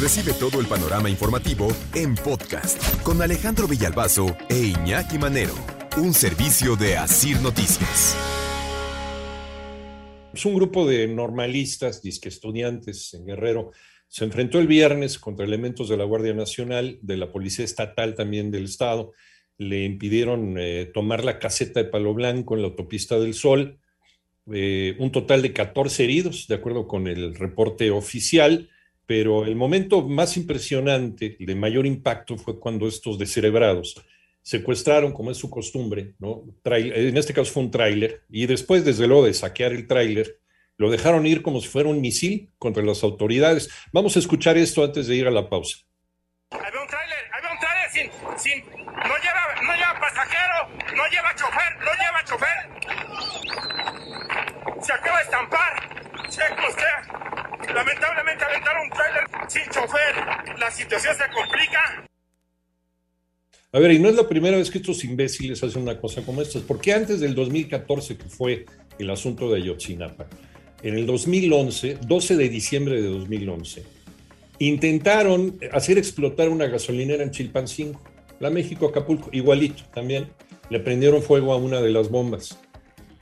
Recibe todo el panorama informativo en podcast con Alejandro Villalbazo e Iñaki Manero, un servicio de Asir Noticias. Es un grupo de normalistas, disque estudiantes en Guerrero, se enfrentó el viernes contra elementos de la Guardia Nacional, de la Policía Estatal también del Estado. Le impidieron eh, tomar la caseta de Palo Blanco en la autopista del Sol. Eh, un total de 14 heridos, de acuerdo con el reporte oficial. Pero el momento más impresionante, de mayor impacto, fue cuando estos descerebrados secuestraron, como es su costumbre, ¿no? en este caso fue un tráiler, y después, desde luego, de saquear el tráiler, lo dejaron ir como si fuera un misil contra las autoridades. Vamos a escuchar esto antes de ir a la pausa. Había un tráiler, había un tráiler sin, sin, no lleva, no lleva pasajero, no lleva chofer, no lleva chofer. Se acaba de estampar. Cheque usted. Lamentablemente aventaron sin chofer. La situación se complica. A ver, y no es la primera vez que estos imbéciles hacen una cosa como esta, porque antes del 2014, que fue el asunto de Ayotzinapa, en el 2011, 12 de diciembre de 2011, intentaron hacer explotar una gasolinera en Chilpancingo, la México Acapulco, igualito también. Le prendieron fuego a una de las bombas.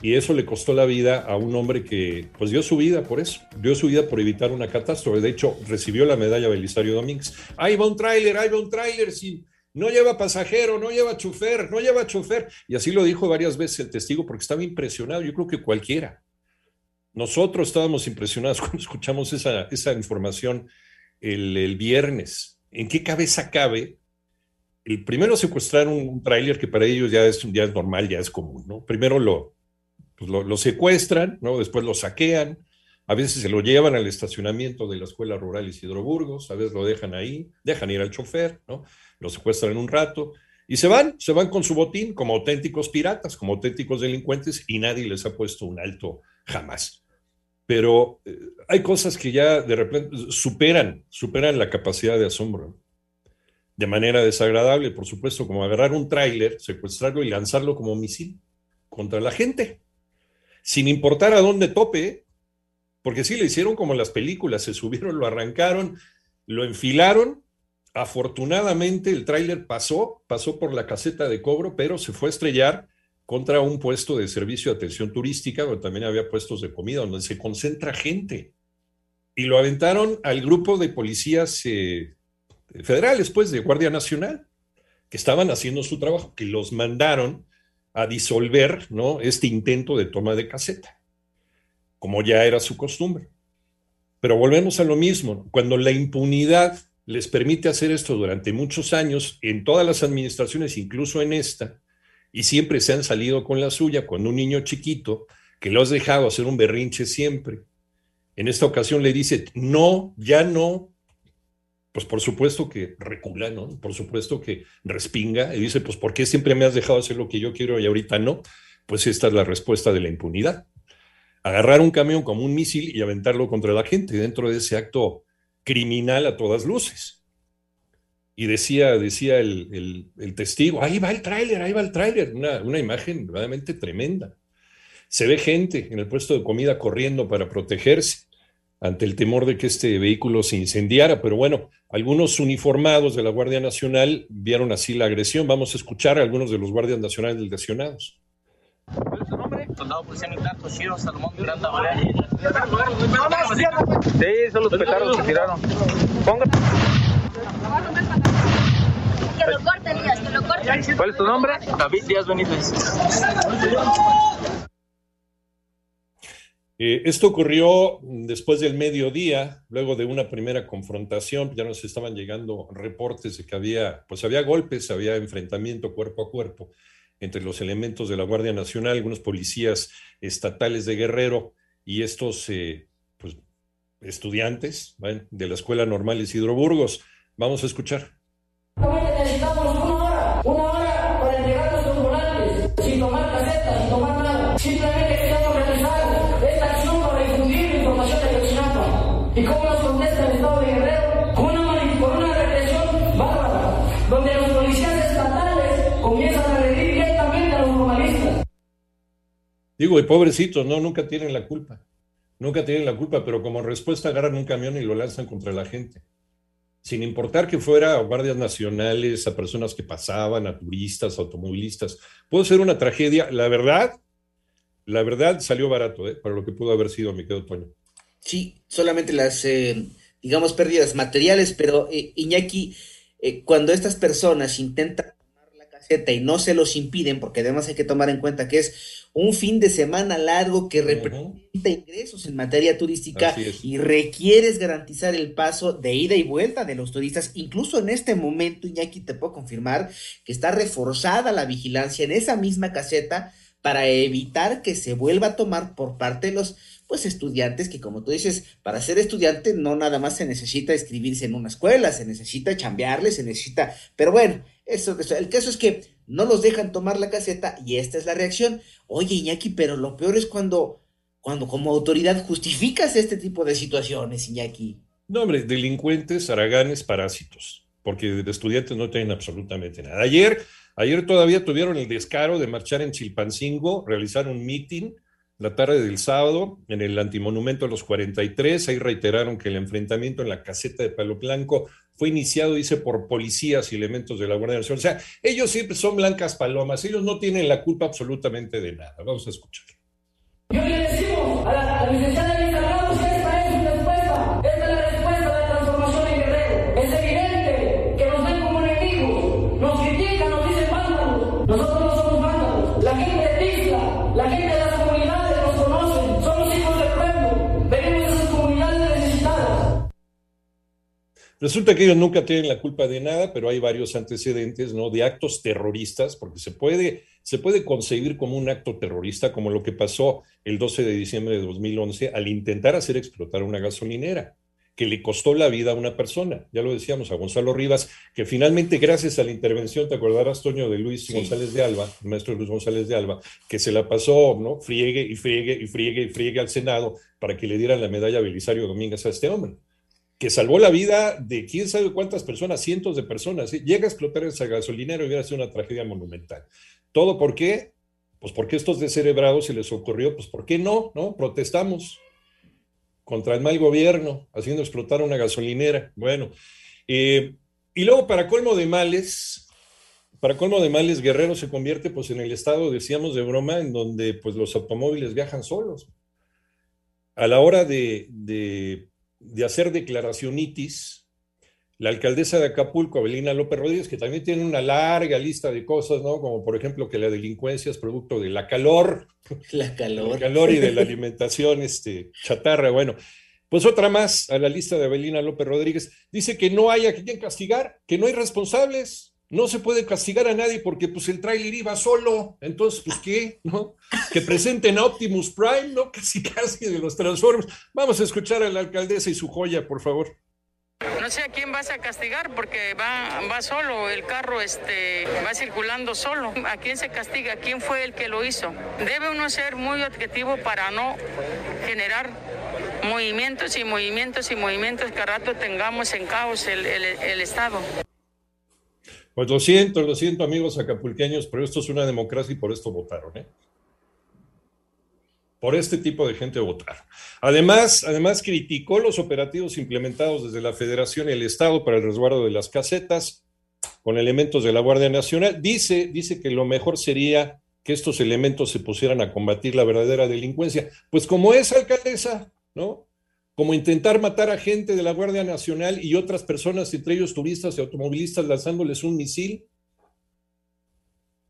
Y eso le costó la vida a un hombre que pues dio su vida por eso, dio su vida por evitar una catástrofe. De hecho, recibió la medalla Belisario Domínguez. Ahí va un tráiler, ahí va un tráiler sin, no lleva pasajero, no lleva chofer, no lleva chofer. Y así lo dijo varias veces el testigo porque estaba impresionado. Yo creo que cualquiera. Nosotros estábamos impresionados cuando escuchamos esa, esa información el, el, viernes. ¿En qué cabeza cabe? El primero secuestrar un, un tráiler que para ellos ya es, ya es normal, ya es común, ¿no? Primero lo, pues lo, secuestran, ¿no? Después lo saquean, a veces se lo llevan al estacionamiento de la Escuela Rural Isidro Burgos, a veces lo dejan ahí, dejan ir al chofer, ¿no? Lo secuestran un rato y se van, se van con su botín como auténticos piratas, como auténticos delincuentes y nadie les ha puesto un alto jamás. Pero eh, hay cosas que ya de repente superan, superan la capacidad de asombro. De manera desagradable, por supuesto, como agarrar un tráiler, secuestrarlo y lanzarlo como misil contra la gente, sin importar a dónde tope, porque sí le hicieron como en las películas, se subieron, lo arrancaron, lo enfilaron. Afortunadamente el tráiler pasó, pasó por la caseta de cobro, pero se fue a estrellar contra un puesto de servicio de atención turística, donde también había puestos de comida, donde se concentra gente. Y lo aventaron al grupo de policías eh, federales, pues, de Guardia Nacional, que estaban haciendo su trabajo, que los mandaron a disolver ¿no? este intento de toma de caseta, como ya era su costumbre. Pero volvemos a lo mismo, cuando la impunidad les permite hacer esto durante muchos años, en todas las administraciones, incluso en esta, y siempre se han salido con la suya, con un niño chiquito que lo has dejado hacer un berrinche siempre. En esta ocasión le dice, no, ya no. Pues por supuesto que recula, ¿no? Por supuesto que respinga y dice, pues ¿por qué siempre me has dejado hacer lo que yo quiero y ahorita no? Pues esta es la respuesta de la impunidad. Agarrar un camión como un misil y aventarlo contra la gente dentro de ese acto criminal a todas luces. Y decía, decía el, el, testigo, ahí va el tráiler, ahí va el tráiler, una, una imagen verdaderamente tremenda. Se ve gente en el puesto de comida corriendo para protegerse ante el temor de que este vehículo se incendiara, pero bueno, algunos uniformados de la Guardia Nacional vieron así la agresión. Vamos a escuchar a algunos de los guardias nacionales lesionados. ¿Cuál es tu nombre? Soldado policía militar Toshiro Salomón Miranda Varea. Sí, son los petardos que tiraron. Ponga. Que lo corten, Díaz, que lo corten. ¿Cuál es tu nombre? David Díaz Benítez. Eh, esto ocurrió después del mediodía, luego de una primera confrontación, ya nos estaban llegando reportes de que había, pues había golpes, había enfrentamiento cuerpo a cuerpo entre los elementos de la Guardia Nacional, algunos policías estatales de Guerrero y estos eh, pues, estudiantes de la Escuela Normal Isidro Burgos. Vamos a escuchar. Comienzan a agredir directamente a los normalistas. Digo, y pobrecitos, no, nunca tienen la culpa. Nunca tienen la culpa, pero como respuesta agarran un camión y lo lanzan contra la gente. sin importar que fuera a guardias nacionales, a personas que pasaban, a turistas, automovilistas. Pudo ser una tragedia. La verdad, la verdad salió barato, ¿eh? para lo que pudo haber sido, mi querido Toño. Sí, solamente las, eh, digamos, pérdidas materiales, pero eh, Iñaki, eh, cuando estas personas intentan y no se los impiden, porque además hay que tomar en cuenta que es un fin de semana largo que representa ingresos en materia turística y requieres garantizar el paso de ida y vuelta de los turistas. Incluso en este momento, Iñaki, te puedo confirmar que está reforzada la vigilancia en esa misma caseta para evitar que se vuelva a tomar por parte de los pues estudiantes que como tú dices, para ser estudiante no nada más se necesita escribirse en una escuela, se necesita chambearle, se necesita, pero bueno, eso, el caso es que no los dejan tomar la caseta y esta es la reacción. Oye, Iñaki, pero lo peor es cuando cuando como autoridad justificas este tipo de situaciones, Iñaki. No, hombre, delincuentes, haraganes, parásitos, porque de estudiantes no tienen absolutamente nada. Ayer, ayer todavía tuvieron el descaro de marchar en Chilpancingo, realizar un meeting la tarde del sábado en el antimonumento a los 43. Ahí reiteraron que el enfrentamiento en la caseta de Palo Blanco fue iniciado, dice, por policías y elementos de la Guardia Nacional. O sea, ellos siempre son blancas palomas, ellos no tienen la culpa absolutamente de nada. Vamos a escuchar. Y hoy le decimos a la, a la Resulta que ellos nunca tienen la culpa de nada, pero hay varios antecedentes, ¿no? De actos terroristas, porque se puede, se puede concebir como un acto terrorista, como lo que pasó el 12 de diciembre de 2011 al intentar hacer explotar una gasolinera, que le costó la vida a una persona. Ya lo decíamos, a Gonzalo Rivas, que finalmente, gracias a la intervención, te acordarás, Toño, de Luis Sí. González de Alba, el maestro Luis González de Alba, que se la pasó, ¿no? Friegue y friegue y friegue y friegue al Senado para que le dieran la medalla Belisario Domínguez a este hombre que salvó la vida de quién sabe cuántas personas, cientos de personas. Llega a explotar esa gasolinera y hubiera sido una tragedia monumental. ¿Todo por qué? Pues porque estos descerebrados se les ocurrió, pues ¿por qué no? ¿No? Protestamos contra el mal gobierno, haciendo explotar una gasolinera. Bueno, eh, y luego para colmo de males, para colmo de males, Guerrero se convierte pues en el estado, decíamos de broma, en donde pues los automóviles viajan solos. A la hora de de hacer declaracionitis, la alcaldesa de Acapulco, Abelina López Rodríguez, que también tiene una larga lista de cosas, ¿no? Como por ejemplo que la delincuencia es producto de la calor, La calor. el calor y de la alimentación este, chatarra. Bueno, pues otra más a la lista de Abelina López Rodríguez. Dice que no hay a quien castigar, que no hay responsables. No se puede castigar a nadie porque pues el tráiler iba solo. Entonces, pues qué, ¿no? Que presenten a Optimus Prime, ¿no? Casi casi de los Transformers. Vamos a escuchar a la alcaldesa y su joya, por favor. No sé a quién vas a castigar porque va, va solo, el carro este, va circulando solo. ¿A quién se castiga? ¿Quién fue el que lo hizo? Debe uno ser muy objetivo para no generar movimientos y movimientos y movimientos que a rato tengamos en caos el, el, Estado. Pues lo siento, lo siento, amigos acapulqueños, pero esto es una democracia y por esto votaron, ¿eh? Por este tipo de gente votaron. Además, además criticó los operativos implementados desde la Federación y el Estado para el resguardo de las casetas con elementos de la Guardia Nacional. Dice, dice que lo mejor sería que estos elementos se pusieran a combatir la verdadera delincuencia. Pues como es alcaldesa, ¿no? Como intentar matar a gente de la Guardia Nacional y otras personas, entre ellos turistas y automovilistas, lanzándoles un misil.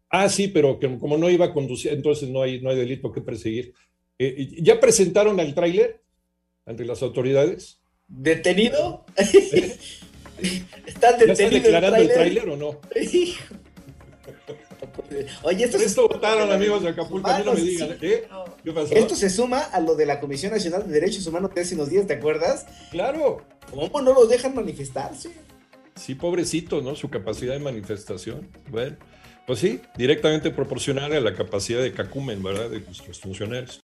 Ah, sí, pero que como no iba a conducir, entonces no hay, no hay delito que perseguir. Eh, ¿Ya presentaron al tráiler ante las autoridades? ¿Detenido? ¿Ya ¿Están están detenido declarando el tráiler? o no? Oye, esto esto votaron, amigos de Acapulco, a mí no me digan. sí. ¿eh? ¿Qué pasó? Esto se suma a lo de la Comisión Nacional de Derechos Humanos de hace unos días, ¿te acuerdas? Claro, ¿Cómo no los dejan manifestarse? sí, pobrecito, ¿no? Su capacidad de manifestación. Bueno, pues sí, directamente proporcional a la capacidad de cacumen, ¿verdad? De nuestros funcionarios.